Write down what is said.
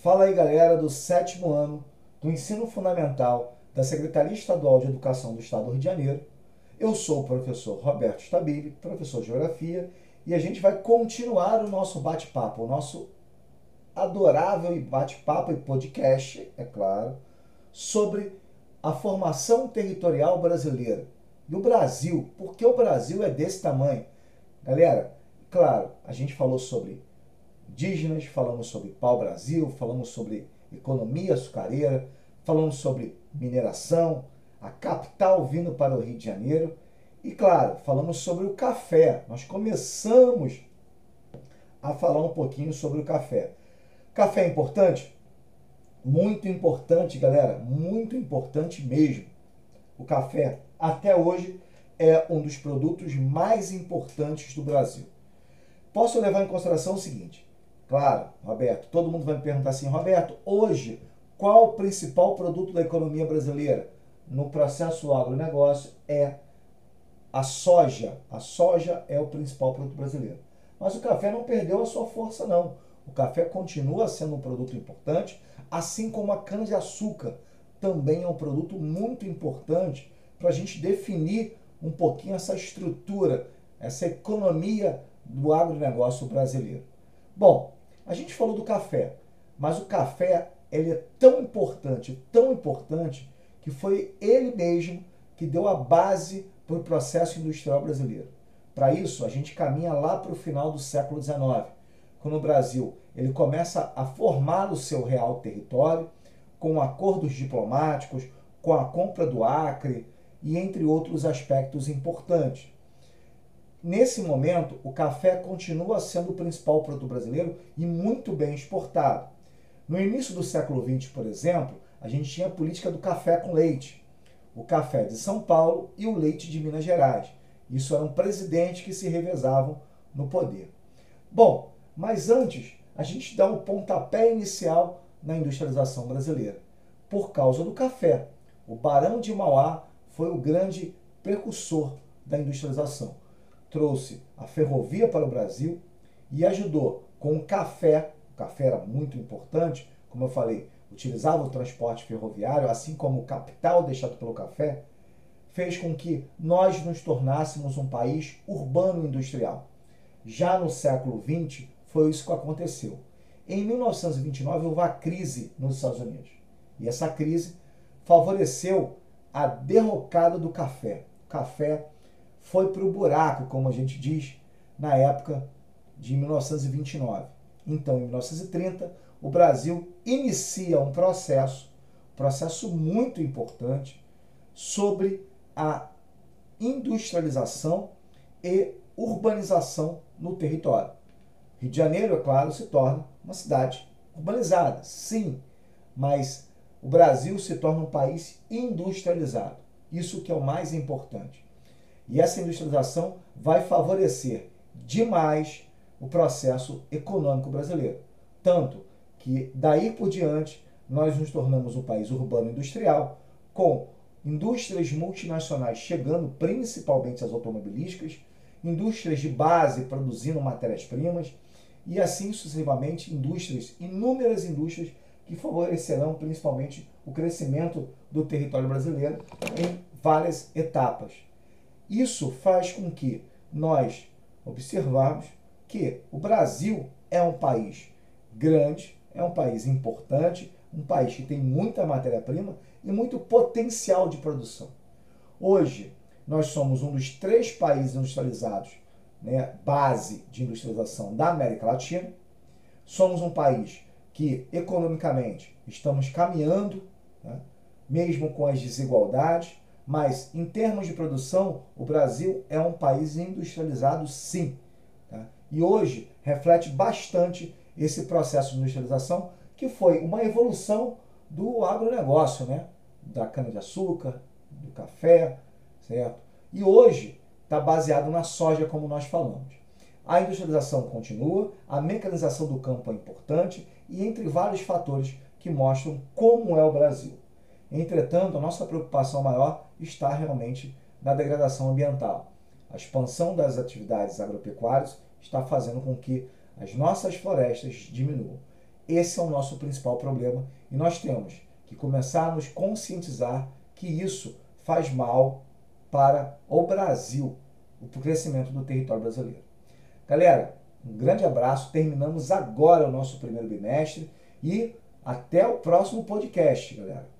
Fala aí, galera do sétimo ano do ensino fundamental da Secretaria Estadual de Educação do Estado do Rio de Janeiro. Eu sou o professor Roberto Stabile, professor de Geografia, e a gente vai continuar o nosso bate-papo, o nosso adorável bate-papo e podcast, é claro, sobre a formação territorial brasileira. E o Brasil, por que o Brasil é desse tamanho? Galera, claro, a gente falou sobre indígenas, falamos sobre pau-brasil, falamos sobre economia açucareira, falamos sobre mineração, a capital vindo para o Rio de Janeiro e, claro, falamos sobre o café. Nós começamos a falar um pouquinho sobre o café. Café é importante? Muito importante, galera, muito importante mesmo. O café, até hoje, é um dos produtos mais importantes do Brasil. Posso levar em consideração o seguinte: Claro, Roberto, todo mundo vai me perguntar assim, Roberto, hoje, qual o principal produto da economia brasileira? No processo agronegócio é a soja. A soja é o principal produto brasileiro. Mas o café não perdeu a sua força, não. O café continua sendo um produto importante, assim como a cana-de-açúcar também é um produto muito importante para a gente definir um pouquinho essa estrutura, essa economia do agronegócio brasileiro. Bom, a gente falou do café, mas o café ele é tão importante, tão importante, que foi ele mesmo que deu a base para o processo industrial brasileiro. Para isso, a gente caminha lá para o final do século XIX, quando o Brasil ele começa a formar o seu real território, com acordos diplomáticos, com a compra do Acre e entre outros aspectos importantes. Nesse momento, o café continua sendo o principal produto brasileiro e muito bem exportado. No início do século XX, por exemplo, a gente tinha a política do café com leite. O café de São Paulo e o leite de Minas Gerais. Isso eram presidentes que se revezavam no poder. Bom, mas antes, a gente dá o um pontapé inicial na industrialização brasileira. Por causa do café. O Barão de Mauá foi o grande precursor da industrialização trouxe a ferrovia para o Brasil e ajudou com o café. O café era muito importante, como eu falei, utilizava o transporte ferroviário, assim como o capital deixado pelo café, fez com que nós nos tornássemos um país urbano industrial. Já no século XX, foi isso que aconteceu. Em 1929, houve a crise nos Estados Unidos. E essa crise favoreceu a derrocada do café. O café foi para o buraco, como a gente diz, na época de 1929. Então, em 1930, o Brasil inicia um processo, processo muito importante, sobre a industrialização e urbanização no território. Rio de Janeiro, é claro, se torna uma cidade urbanizada, sim, mas o Brasil se torna um país industrializado. Isso que é o mais importante. E essa industrialização vai favorecer demais o processo econômico brasileiro. Tanto que daí por diante nós nos tornamos um país urbano industrial, com indústrias multinacionais chegando, principalmente as automobilísticas, indústrias de base produzindo matérias-primas e assim sucessivamente indústrias, inúmeras indústrias que favorecerão principalmente o crescimento do território brasileiro em várias etapas. Isso faz com que nós observarmos que o Brasil é um país grande, é um país importante, um país que tem muita matéria-prima e muito potencial de produção. Hoje, nós somos um dos três países industrializados, né, base de industrialização da América Latina. Somos um país que, economicamente, estamos caminhando, né, mesmo com as desigualdades, mas, em termos de produção, o Brasil é um país industrializado, sim. Tá? E hoje reflete bastante esse processo de industrialização, que foi uma evolução do agronegócio, né? da cana-de-açúcar, do café, certo? E hoje está baseado na soja, como nós falamos. A industrialização continua, a mecanização do campo é importante e entre vários fatores que mostram como é o Brasil. Entretanto, a nossa preocupação maior está realmente na degradação ambiental. A expansão das atividades agropecuárias está fazendo com que as nossas florestas diminuam. Esse é o nosso principal problema e nós temos que começar a nos conscientizar que isso faz mal para o Brasil, o crescimento do território brasileiro. Galera, um grande abraço. Terminamos agora o nosso primeiro bimestre e até o próximo podcast, galera.